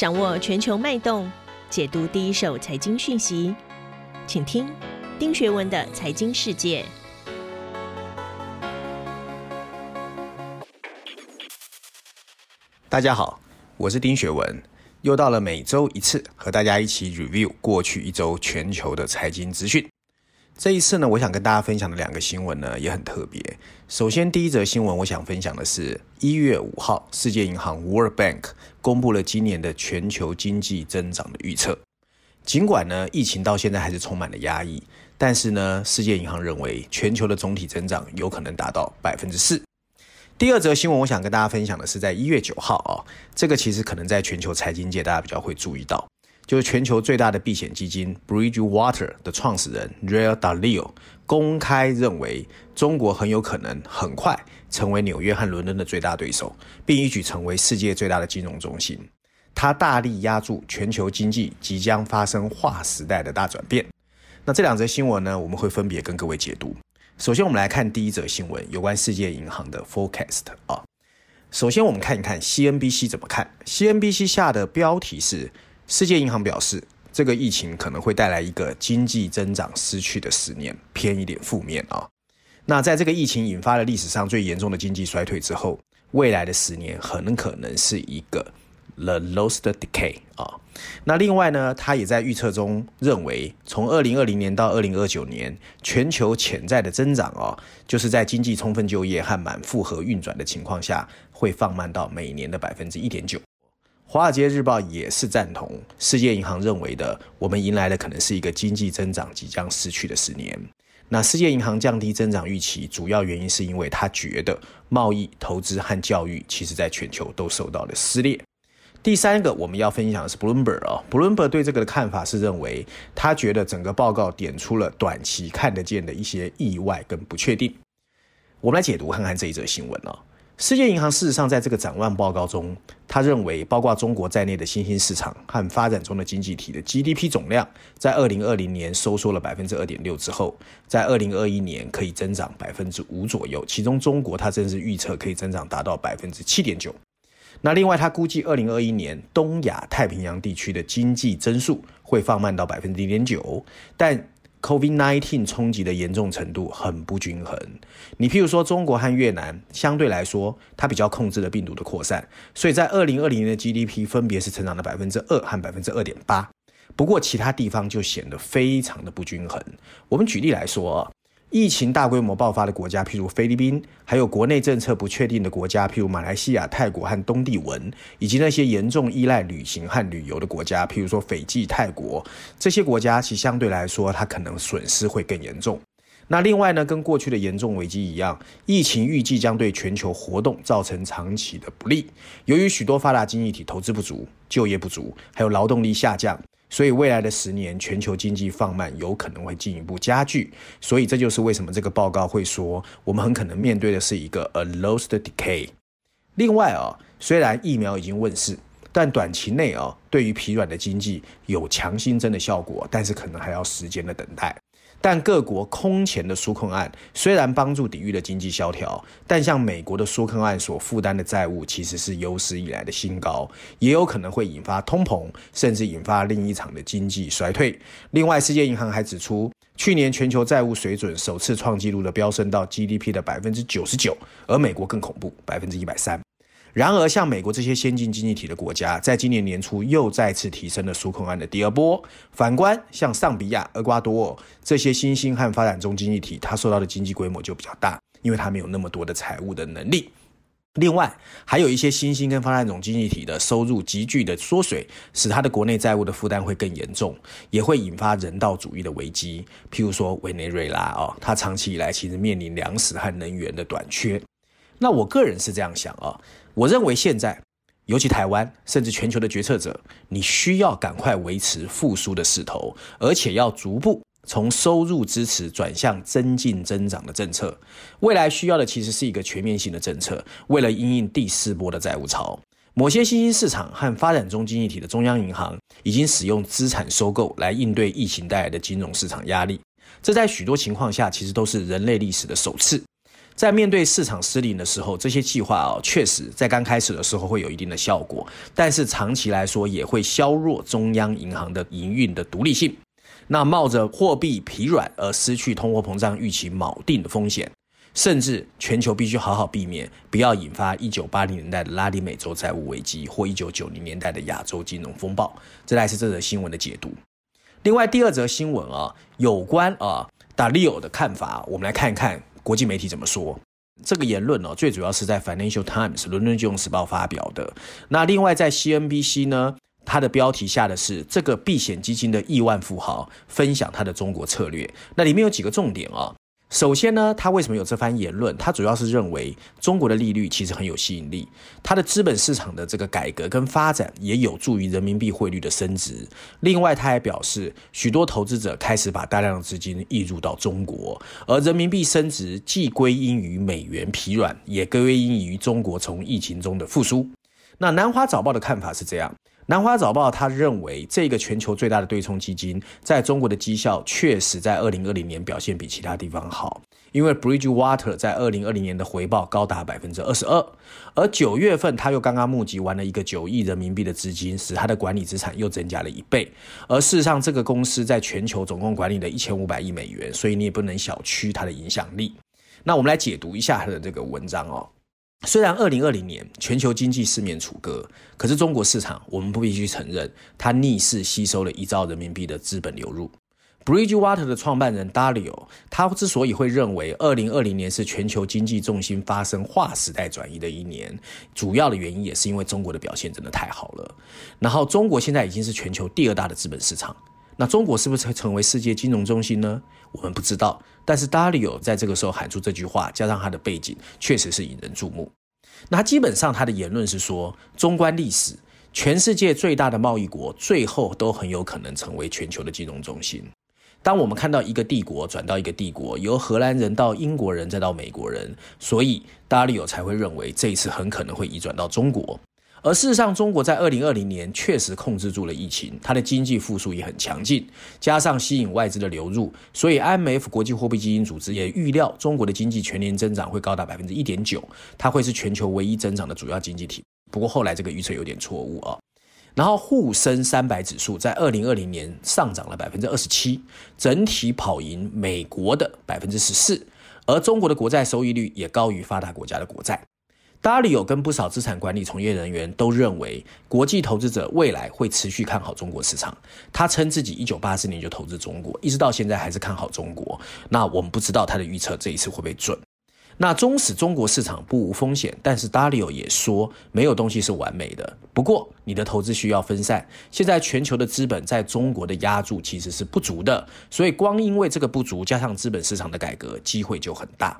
掌握全球脉动，解读第一手财经讯息，请听丁学文的财经世界。大家好，我是丁学文，又到了每周一次和大家一起 review 过去一周全球的财经资讯。这一次呢，我想跟大家分享的两个新闻呢也很特别。首先，第一则新闻我想分享的是，一月五号，世界银行 World Bank 公布了今年的全球经济增长的预测。尽管呢，疫情到现在还是充满了压抑，但是呢，世界银行认为全球的总体增长有可能达到百分之四。第二则新闻，我想跟大家分享的是，在一月九号啊，这个其实可能在全球财经界大家比较会注意到。就是全球最大的避险基金 Bridgewater 的创始人 Ray Dalio 公开认为，中国很有可能很快成为纽约和伦敦的最大对手，并一举成为世界最大的金融中心。他大力压住全球经济即将发生划时代的大转变。那这两则新闻呢，我们会分别跟各位解读。首先，我们来看第一则新闻，有关世界银行的 forecast 啊。首先，我们看一看 CNBC 怎么看。CNBC 下的标题是。世界银行表示，这个疫情可能会带来一个经济增长失去的十年，偏一点负面啊。那在这个疫情引发了历史上最严重的经济衰退之后，未来的十年很可能是一个 the lost decay 啊。那另外呢，他也在预测中认为，从二零二零年到二零二九年，全球潜在的增长啊，就是在经济充分就业和满负荷运转的情况下，会放慢到每年的百分之一点九。华尔街日报也是赞同世界银行认为的，我们迎来的可能是一个经济增长即将失去的十年。那世界银行降低增长预期，主要原因是因为他觉得贸易、投资和教育其实在全球都受到了撕裂。第三个我们要分享的是 Bloomberg 啊，Bloomberg 对这个的看法是认为，他觉得整个报告点出了短期看得见的一些意外跟不确定。我们来解读看看这一则新闻啊。世界银行事实上在这个展望报告中，他认为包括中国在内的新兴市场和发展中的经济体的 GDP 总量，在二零二零年收缩了百分之二点六之后，在二零二一年可以增长百分之五左右。其中中国它正是预测可以增长达到百分之七点九。那另外他估计二零二一年东亚太平洋地区的经济增速会放慢到百分之零点九，但 COVID-19 冲击的严重程度很不均衡。你譬如说，中国和越南相对来说，它比较控制了病毒的扩散，所以在二零二零年的 GDP 分别是成长了百分之二和百分之二点八。不过，其他地方就显得非常的不均衡。我们举例来说。疫情大规模爆发的国家，譬如菲律宾，还有国内政策不确定的国家，譬如马来西亚、泰国和东帝汶，以及那些严重依赖旅行和旅游的国家，譬如说斐济、泰国，这些国家其相对来说，它可能损失会更严重。那另外呢，跟过去的严重危机一样，疫情预计将对全球活动造成长期的不利。由于许多发达经济体投资不足、就业不足，还有劳动力下降。所以未来的十年，全球经济放慢有可能会进一步加剧。所以这就是为什么这个报告会说，我们很可能面对的是一个 a lost decay。另外啊，虽然疫苗已经问世，但短期内啊，对于疲软的经济有强心针的效果，但是可能还要时间的等待。但各国空前的纾困案虽然帮助抵御了经济萧条，但像美国的纾困案所负担的债务其实是有史以来的新高，也有可能会引发通膨，甚至引发另一场的经济衰退。另外，世界银行还指出，去年全球债务水准首次创纪录的飙升到 GDP 的百分之九十九，而美国更恐怖，百分之一百三。然而，像美国这些先进经济体的国家，在今年年初又再次提升了纾困案的第二波。反观像上比亚、厄瓜多尔这些新兴和发展中经济体，它受到的经济规模就比较大，因为它没有那么多的财务的能力。另外，还有一些新兴跟发展中经济体的收入急剧的缩水，使它的国内债务的负担会更严重，也会引发人道主义的危机。譬如说委内瑞拉哦，它长期以来其实面临粮食和能源的短缺。那我个人是这样想啊。我认为现在，尤其台湾，甚至全球的决策者，你需要赶快维持复苏的势头，而且要逐步从收入支持转向增进增长的政策。未来需要的其实是一个全面性的政策，为了应应第四波的债务潮。某些新兴市场和发展中经济体的中央银行已经使用资产收购来应对疫情带来的金融市场压力，这在许多情况下其实都是人类历史的首次。在面对市场失灵的时候，这些计划哦，确实在刚开始的时候会有一定的效果，但是长期来说也会削弱中央银行的营运的独立性。那冒着货币疲软而失去通货膨胀预期锚定的风险，甚至全球必须好好避免，不要引发一九八零年代的拉丁美洲债务危机或一九九零年代的亚洲金融风暴。这才是这则新闻的解读。另外，第二则新闻啊，有关啊达利欧的看法，我们来看一看国际媒体怎么说。这个言论呢，最主要是在 Financial Times 伦敦金融时报发表的。那另外在 CNBC 呢？它的标题下的是这个避险基金的亿万富豪分享他的中国策略。那里面有几个重点啊。首先呢，他为什么有这番言论？他主要是认为中国的利率其实很有吸引力，它的资本市场的这个改革跟发展也有助于人民币汇率的升值。另外，他还表示，许多投资者开始把大量的资金溢入到中国，而人民币升值既归因于美元疲软，也归因于中国从疫情中的复苏。那南华早报的看法是这样。南华早报他认为，这个全球最大的对冲基金在中国的绩效确实在二零二零年表现比其他地方好，因为 Bridgewater 在二零二零年的回报高达百分之二十二，而九月份他又刚刚募集完了一个九亿人民币的资金，使他的管理资产又增加了一倍。而事实上，这个公司在全球总共管理了一千五百亿美元，所以你也不能小觑它的影响力。那我们来解读一下他的这个文章哦。虽然二零二零年全球经济四面楚歌，可是中国市场我们不必须承认，它逆势吸收了一兆人民币的资本流入。Bridgewater 的创办人 Dario，他之所以会认为二零二零年是全球经济重心发生划时代转移的一年，主要的原因也是因为中国的表现真的太好了。然后中国现在已经是全球第二大的资本市场。那中国是不是成为世界金融中心呢？我们不知道。但是 Dario 在这个时候喊出这句话，加上他的背景，确实是引人注目。那基本上他的言论是说，纵观历史，全世界最大的贸易国最后都很有可能成为全球的金融中心。当我们看到一个帝国转到一个帝国，由荷兰人到英国人再到美国人，所以 Dario 才会认为这一次很可能会移转到中国。而事实上，中国在二零二零年确实控制住了疫情，它的经济复苏也很强劲，加上吸引外资的流入，所以 IMF 国际货币基金组织也预料中国的经济全年增长会高达百分之一点九，它会是全球唯一增长的主要经济体。不过后来这个预测有点错误啊。然后沪深三百指数在二零二零年上涨了百分之二十七，整体跑赢美国的百分之十四，而中国的国债收益率也高于发达国家的国债。Dalio 跟不少资产管理从业人员都认为，国际投资者未来会持续看好中国市场。他称自己一九八四年就投资中国，一直到现在还是看好中国。那我们不知道他的预测这一次会不会准。那纵使中国市场不无风险，但是达里欧也说，没有东西是完美的。不过你的投资需要分散，现在全球的资本在中国的压注其实是不足的，所以光因为这个不足，加上资本市场的改革，机会就很大。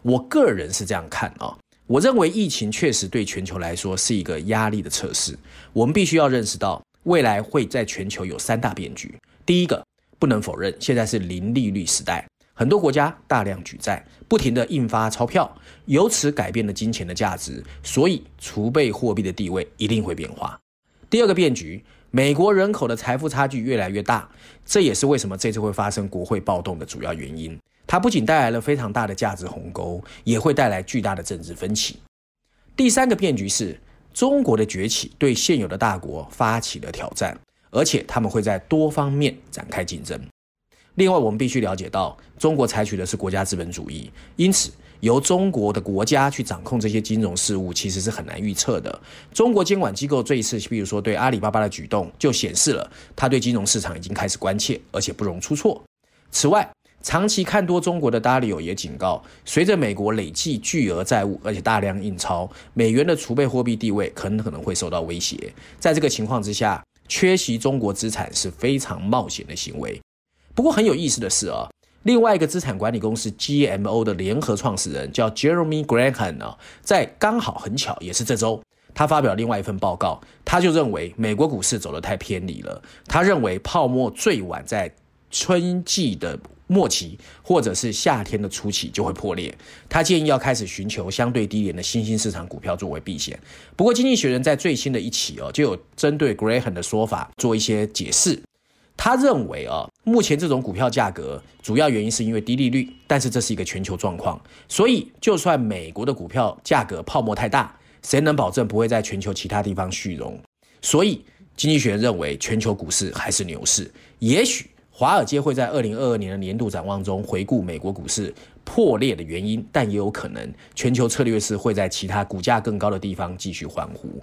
我个人是这样看啊。我认为疫情确实对全球来说是一个压力的测试。我们必须要认识到，未来会在全球有三大变局。第一个，不能否认，现在是零利率时代，很多国家大量举债，不停地印发钞票，由此改变了金钱的价值，所以储备货币的地位一定会变化。第二个变局，美国人口的财富差距越来越大，这也是为什么这次会发生国会暴动的主要原因。它不仅带来了非常大的价值鸿沟，也会带来巨大的政治分歧。第三个变局是中国的崛起对现有的大国发起了挑战，而且他们会在多方面展开竞争。另外，我们必须了解到，中国采取的是国家资本主义，因此由中国的国家去掌控这些金融事务，其实是很难预测的。中国监管机构这一次，比如说对阿里巴巴的举动，就显示了他对金融市场已经开始关切，而且不容出错。此外，长期看多中国的达里欧也警告，随着美国累计巨额债务，而且大量印钞，美元的储备货币地位很可能会受到威胁。在这个情况之下，缺席中国资产是非常冒险的行为。不过很有意思的是啊，另外一个资产管理公司 GMO 的联合创始人叫 Jeremy Graham 啊，在刚好很巧也是这周，他发表另外一份报告，他就认为美国股市走得太偏离了。他认为泡沫最晚在春季的。末期或者是夏天的初期就会破裂。他建议要开始寻求相对低廉的新兴市场股票作为避险。不过，《经济学人》在最新的一期哦，就有针对 Graham 的说法做一些解释。他认为啊，目前这种股票价格主要原因是因为低利率，但是这是一个全球状况，所以就算美国的股票价格泡沫太大，谁能保证不会在全球其他地方续融？所以经济学认为全球股市还是牛市。也许华尔街会在二零二二年的年度展望中回顾美国股市破裂的原因，但也有可能全球策略是会在其他股价更高的地方继续欢呼。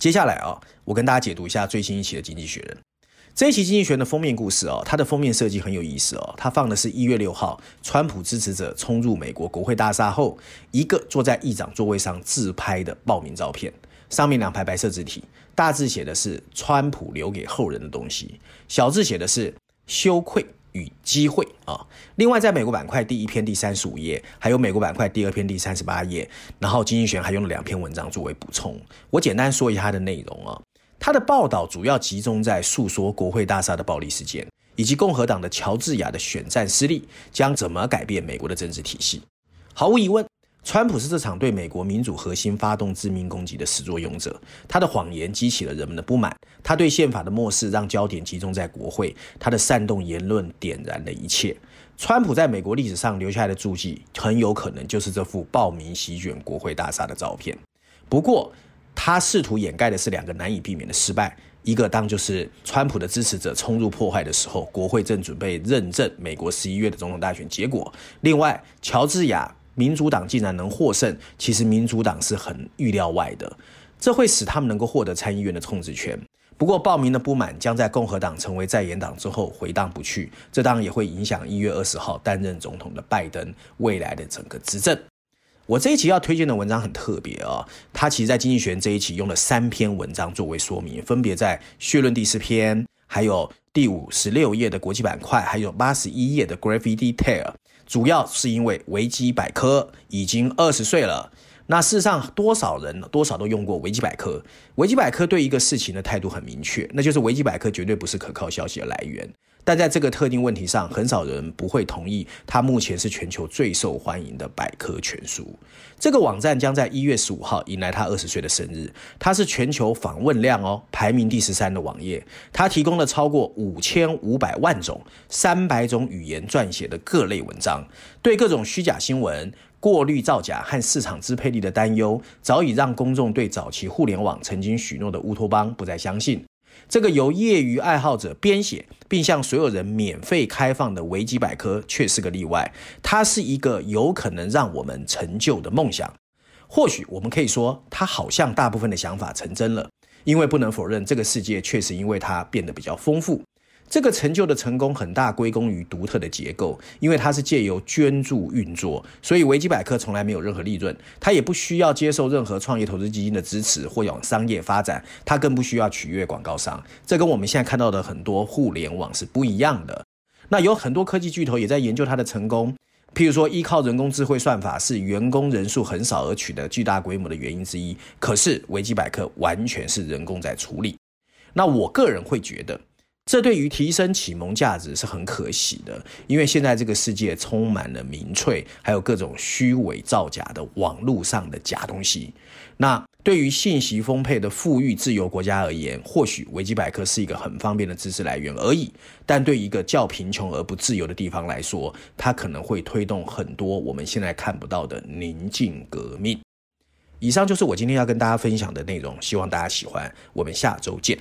接下来啊，我跟大家解读一下最新一期的《经济学人》。这一期《经济学人》的封面故事哦，它的封面设计很有意思哦。它放的是一月六号，川普支持者冲入美国国会大厦后，一个坐在议长座位上自拍的报名照片。上面两排白色字体，大字写的是“川普留给后人的东西”，小字写的是“羞愧与机会”啊。另外，在美国板块第一篇第三十五页，还有美国板块第二篇第三十八页，然后《金济学人》还用了两篇文章作为补充。我简单说一下它的内容啊。他的报道主要集中在诉说国会大厦的暴力事件，以及共和党的乔治亚的选战失利将怎么改变美国的政治体系。毫无疑问，川普是这场对美国民主核心发动致命攻击的始作俑者。他的谎言激起了人们的不满，他对宪法的漠视让焦点集中在国会，他的煽动言论点燃了一切。川普在美国历史上留下来的足迹，很有可能就是这幅暴民席卷国会大厦的照片。不过，他试图掩盖的是两个难以避免的失败，一个当就是川普的支持者冲入破坏的时候，国会正准备认证美国十一月的总统大选结果；另外，乔治亚民主党竟然能获胜，其实民主党是很预料外的，这会使他们能够获得参议院的控制权。不过，报名的不满将在共和党成为在野党之后回荡不去，这当然也会影响一月二十号担任总统的拜登未来的整个执政。我这一期要推荐的文章很特别啊，它其实在经济学这一期用了三篇文章作为说明，分别在序论第四篇，还有第五十六页的国际板块，还有八十一页的 Graphy Detail。主要是因为维基百科已经二十岁了，那事实上多少人多少都用过维基百科，维基百科对一个事情的态度很明确，那就是维基百科绝对不是可靠消息的来源。但在这个特定问题上，很少人不会同意。它目前是全球最受欢迎的百科全书。这个网站将在一月十五号迎来它二十岁的生日。它是全球访问量哦排名第十三的网页。它提供了超过五千五百万种、三百种语言撰写的各类文章。对各种虚假新闻、过滤造假和市场支配力的担忧，早已让公众对早期互联网曾经许诺的乌托邦不再相信。这个由业余爱好者编写并向所有人免费开放的维基百科却是个例外。它是一个有可能让我们成就的梦想。或许我们可以说，它好像大部分的想法成真了，因为不能否认，这个世界确实因为它变得比较丰富。这个成就的成功很大归功于独特的结构，因为它是借由捐助运作，所以维基百科从来没有任何利润，它也不需要接受任何创业投资基金的支持或往商业发展，它更不需要取悦广告商。这跟我们现在看到的很多互联网是不一样的。那有很多科技巨头也在研究它的成功，譬如说依靠人工智慧算法是员工人数很少而取得巨大规模的原因之一。可是维基百科完全是人工在处理。那我个人会觉得。这对于提升启蒙价值是很可喜的，因为现在这个世界充满了民粹，还有各种虚伪造假的网络上的假东西。那对于信息丰沛的富裕自由国家而言，或许维基百科是一个很方便的知识来源而已。但对一个较贫穷而不自由的地方来说，它可能会推动很多我们现在看不到的宁静革命。以上就是我今天要跟大家分享的内容，希望大家喜欢。我们下周见。